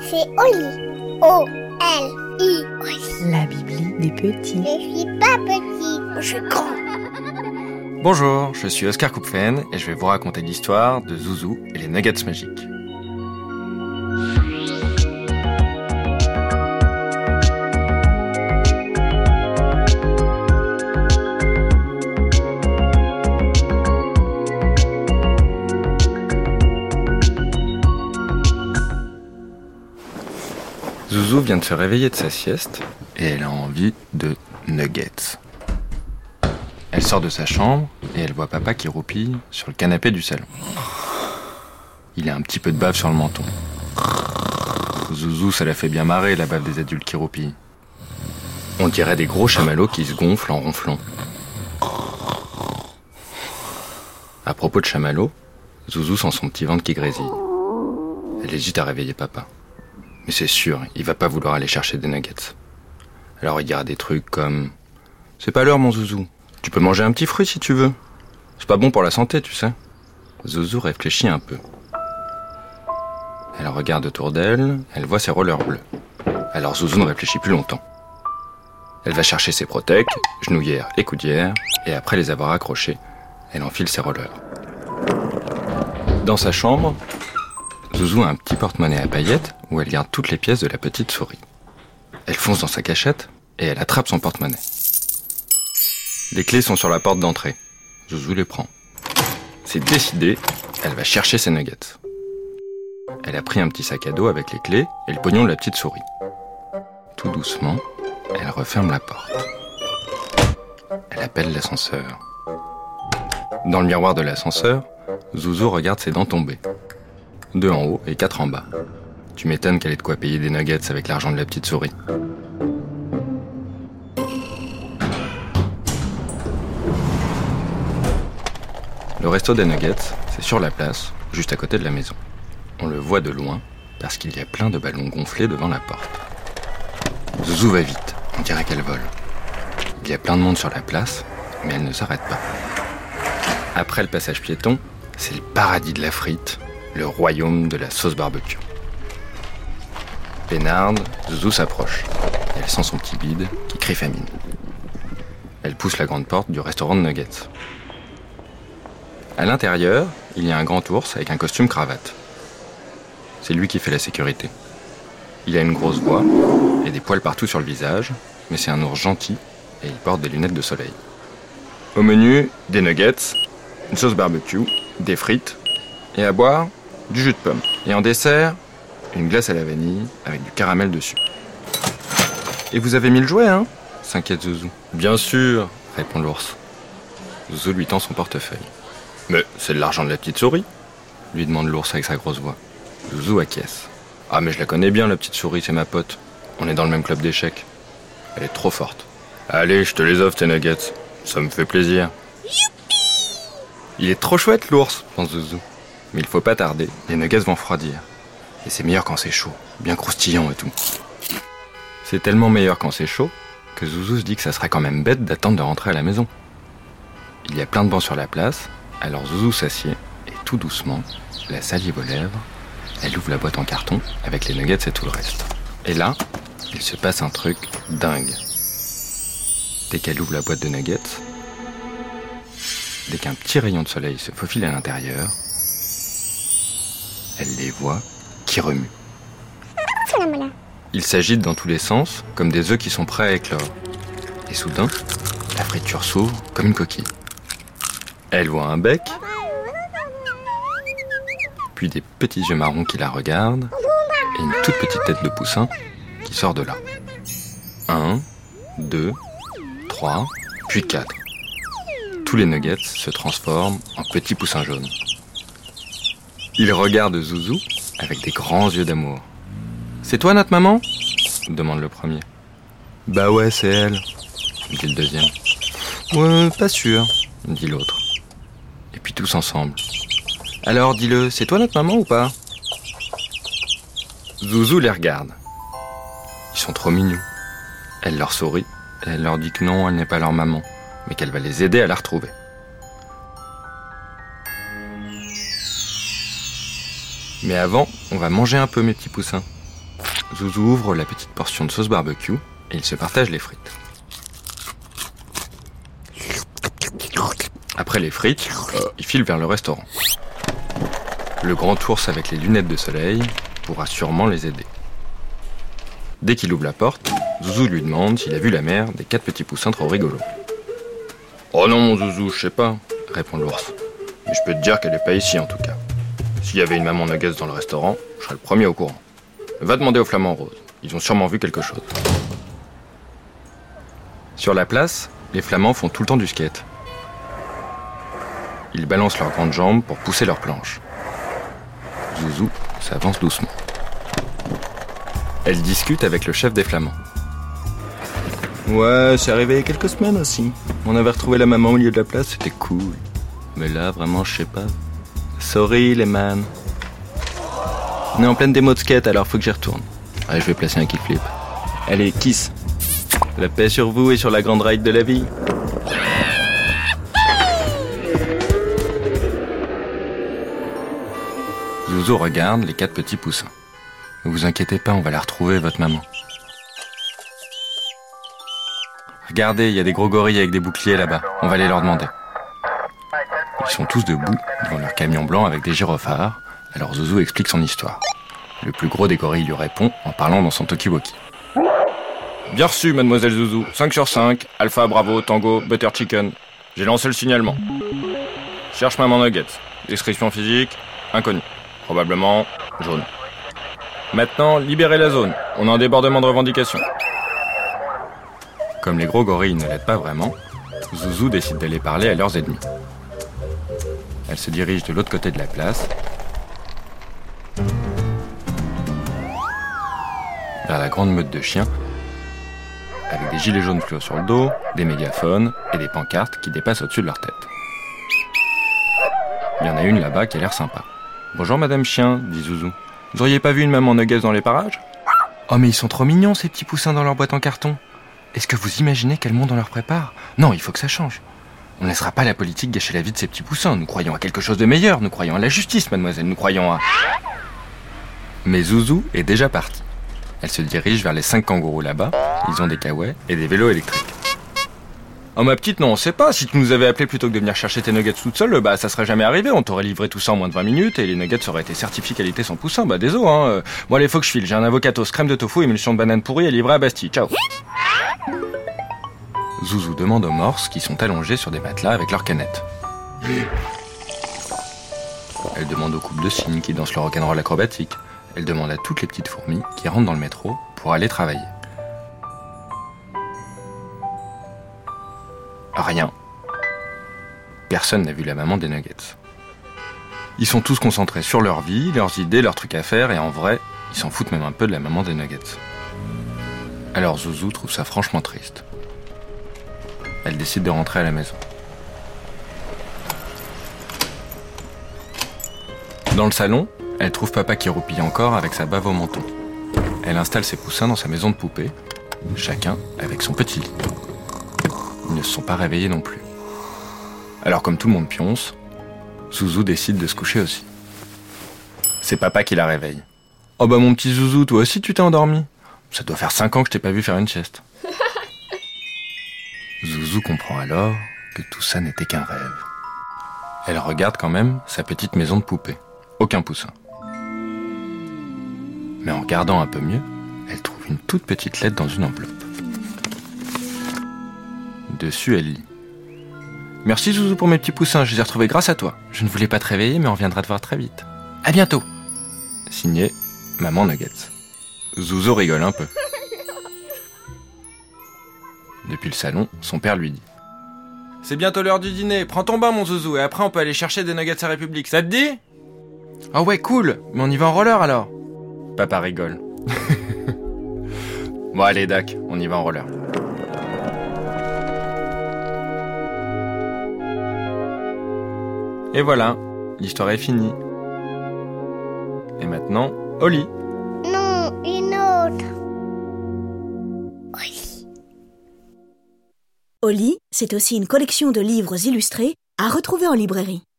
C'est Oli. O-L-I. La Bibli des petits. Je suis pas petit, je suis grand. Bonjour, je suis Oscar Kupfen et je vais vous raconter l'histoire de Zouzou et les nuggets magiques. Vient de se réveiller de sa sieste et elle a envie de nuggets. Elle sort de sa chambre et elle voit papa qui roupille sur le canapé du salon. Il a un petit peu de bave sur le menton. Zouzou, ça la fait bien marrer la bave des adultes qui roupillent. On dirait des gros chamallows qui se gonflent en ronflant. À propos de chamallows, Zouzou sent son petit ventre qui grésille. Elle hésite à réveiller papa. Mais c'est sûr, il va pas vouloir aller chercher des nuggets. Alors il dira des trucs comme C'est pas l'heure mon Zouzou, tu peux manger un petit fruit si tu veux. C'est pas bon pour la santé, tu sais. Zouzou réfléchit un peu. Elle regarde autour d'elle, elle voit ses rollers bleus. Alors Zouzou ne réfléchit plus longtemps. Elle va chercher ses protèques, genouillères et coudières, et après les avoir accrochés, elle enfile ses rollers. Dans sa chambre, Zouzou a un petit porte-monnaie à paillettes où elle garde toutes les pièces de la petite souris. Elle fonce dans sa cachette et elle attrape son porte-monnaie. Les clés sont sur la porte d'entrée. Zouzou les prend. C'est décidé, elle va chercher ses nuggets. Elle a pris un petit sac à dos avec les clés et le pognon de la petite souris. Tout doucement, elle referme la porte. Elle appelle l'ascenseur. Dans le miroir de l'ascenseur, Zouzou regarde ses dents tomber. Deux en haut et quatre en bas. Tu m'étonnes qu'elle ait de quoi payer des nuggets avec l'argent de la petite souris. Le resto des nuggets, c'est sur la place, juste à côté de la maison. On le voit de loin parce qu'il y a plein de ballons gonflés devant la porte. Zouzou va vite, on dirait qu'elle vole. Il y a plein de monde sur la place, mais elle ne s'arrête pas. Après le passage piéton, c'est le paradis de la frite, le royaume de la sauce barbecue. Pénarde, Zouzou s'approche. Elle sent son petit bide qui crie famine. Elle pousse la grande porte du restaurant de nuggets. À l'intérieur, il y a un grand ours avec un costume cravate. C'est lui qui fait la sécurité. Il a une grosse voix et des poils partout sur le visage, mais c'est un ours gentil et il porte des lunettes de soleil. Au menu, des nuggets, une sauce barbecue, des frites et à boire, du jus de pomme. Et en dessert, une glace à la vanille avec du caramel dessus. Et vous avez mis le jouet, hein? S'inquiète Zouzou. Bien sûr, répond l'ours. Zouzou lui tend son portefeuille. Mais c'est de l'argent de la petite souris lui demande l'ours avec sa grosse voix. Zouzou acquiesce. Ah, mais je la connais bien, la petite souris, c'est ma pote. On est dans le même club d'échecs. Elle est trop forte. Allez, je te les offre, tes nuggets. Ça me fait plaisir. Il est trop chouette, l'ours, pense Zouzou. Mais il faut pas tarder, les nuggets vont refroidir. Et c'est meilleur quand c'est chaud, bien croustillant et tout. C'est tellement meilleur quand c'est chaud que Zouzou se dit que ça serait quand même bête d'attendre de rentrer à la maison. Il y a plein de bancs sur la place, alors Zouzou s'assied et tout doucement, la salive aux lèvres, elle ouvre la boîte en carton avec les nuggets et tout le reste. Et là, il se passe un truc dingue. Dès qu'elle ouvre la boîte de nuggets, dès qu'un petit rayon de soleil se faufile à l'intérieur, elle les voit qui remuent. Ils s'agitent dans tous les sens, comme des œufs qui sont prêts à éclore. Et soudain, la friture s'ouvre comme une coquille. Elle voit un bec, puis des petits yeux marrons qui la regardent, et une toute petite tête de poussin qui sort de là. Un, deux, trois, puis quatre. Tous les nuggets se transforment en petits poussins jaunes. Il regarde Zouzou avec des grands yeux d'amour. C'est toi notre maman? demande le premier. Bah ouais, c'est elle, dit le deuxième. Ouais, pas sûr, dit l'autre. Et puis tous ensemble. Alors dis-le, c'est toi notre maman ou pas? Zouzou les regarde. Ils sont trop mignons. Elle leur sourit et elle leur dit que non, elle n'est pas leur maman, mais qu'elle va les aider à la retrouver. Mais avant, on va manger un peu mes petits poussins. Zouzou ouvre la petite portion de sauce barbecue et il se partage les frites. Après les frites, il file vers le restaurant. Le grand ours avec les lunettes de soleil pourra sûrement les aider. Dès qu'il ouvre la porte, Zouzou lui demande s'il a vu la mère des quatre petits poussins trop rigolos. Oh non, mon Zouzou, je sais pas, répond l'ours. Mais je peux te dire qu'elle est pas ici en tout cas. S'il y avait une maman nuggets dans le restaurant, je serais le premier au courant. Va demander aux flamands roses. Ils ont sûrement vu quelque chose. Sur la place, les flamands font tout le temps du skate. Ils balancent leurs grandes jambes pour pousser leurs planches. Zouzou s'avance doucement. Elle discute avec le chef des flamands. Ouais, c'est arrivé il y a quelques semaines aussi. On avait retrouvé la maman au milieu de la place, c'était cool. Mais là, vraiment, je sais pas. Sorry, les man. On est en pleine démo de skate, alors faut que j'y retourne. Je vais placer un kickflip. Allez, kiss. La paix sur vous et sur la grande ride de la vie. Zouzou regarde les quatre petits poussins. Ne vous inquiétez pas, on va la retrouver, votre maman. Regardez, il y a des gros gorilles avec des boucliers là-bas. On va aller leur demander. Ils sont tous debout devant leur camion blanc avec des gyrophares. Alors Zouzou explique son histoire. Le plus gros des gorilles lui répond en parlant dans son talkie-walkie. Bien reçu, mademoiselle Zouzou. 5 sur 5. Alpha, Bravo, Tango, Butter Chicken. J'ai lancé le signalement. Cherche maman Nuggets. Description physique, inconnue. Probablement jaune. Maintenant, libérez la zone. On a un débordement de revendications. Comme les gros gorilles ne l'aident pas vraiment, Zouzou décide d'aller parler à leurs ennemis. Elle se dirige de l'autre côté de la place, vers la grande meute de chiens, avec des gilets jaunes fluo sur le dos, des mégaphones et des pancartes qui dépassent au-dessus de leur tête. Il y en a une là-bas qui a l'air sympa. Bonjour Madame Chien, dit Zouzou. Vous auriez pas vu une maman nuggets dans les parages? Oh mais ils sont trop mignons ces petits poussins dans leur boîte en carton. Est-ce que vous imaginez quel monde on leur prépare? Non, il faut que ça change. On ne laissera pas la politique gâcher la vie de ces petits poussins. Nous croyons à quelque chose de meilleur. Nous croyons à la justice, mademoiselle. Nous croyons à... Mais Zouzou est déjà partie. Elle se dirige vers les cinq kangourous là-bas. Ils ont des kawaii et des vélos électriques. Oh ma petite, non, on sait pas. Si tu nous avais appelé plutôt que de venir chercher tes nuggets toute seule, bah ça serait jamais arrivé. On t'aurait livré tout ça en moins de 20 minutes et les nuggets auraient été certifiés qualité sans poussin. Bah désolé, hein. Bon allez, faut que je file. J'ai un avocatos, crème de tofu, émulsion de banane pourrie à livrer à Bastille. Ciao. Zouzou demande aux morses qui sont allongés sur des matelas avec leurs canettes. Elle demande aux couples de cygnes qui dansent le rock'n'roll acrobatique. Elle demande à toutes les petites fourmis qui rentrent dans le métro pour aller travailler. Rien. Personne n'a vu la maman des nuggets. Ils sont tous concentrés sur leur vie, leurs idées, leurs trucs à faire, et en vrai, ils s'en foutent même un peu de la maman des nuggets. Alors Zouzou trouve ça franchement triste. Elle décide de rentrer à la maison. Dans le salon, elle trouve papa qui roupille encore avec sa bave au menton. Elle installe ses poussins dans sa maison de poupée, chacun avec son petit lit. Ils ne se sont pas réveillés non plus. Alors comme tout le monde pionce, Zouzou décide de se coucher aussi. C'est papa qui la réveille. Oh bah mon petit Zouzou, toi aussi tu t'es endormi Ça doit faire 5 ans que je t'ai pas vu faire une sieste. Zouzou comprend alors que tout ça n'était qu'un rêve. Elle regarde quand même sa petite maison de poupée. Aucun poussin. Mais en regardant un peu mieux, elle trouve une toute petite lettre dans une enveloppe. Dessus, elle lit. Merci Zouzou pour mes petits poussins, je les ai retrouvés grâce à toi. Je ne voulais pas te réveiller, mais on viendra te voir très vite. À bientôt. Signé Maman Nuggets. Zouzou rigole un peu. Depuis le salon, son père lui dit C'est bientôt l'heure du dîner, prends ton bain mon Zouzou, et après on peut aller chercher des nuggets à République, ça te dit? Ah ouais, cool, mais on y va en roller alors Papa rigole. bon allez Dac, on y va en roller. Et voilà, l'histoire est finie. Et maintenant, au lit. C'est aussi une collection de livres illustrés à retrouver en librairie.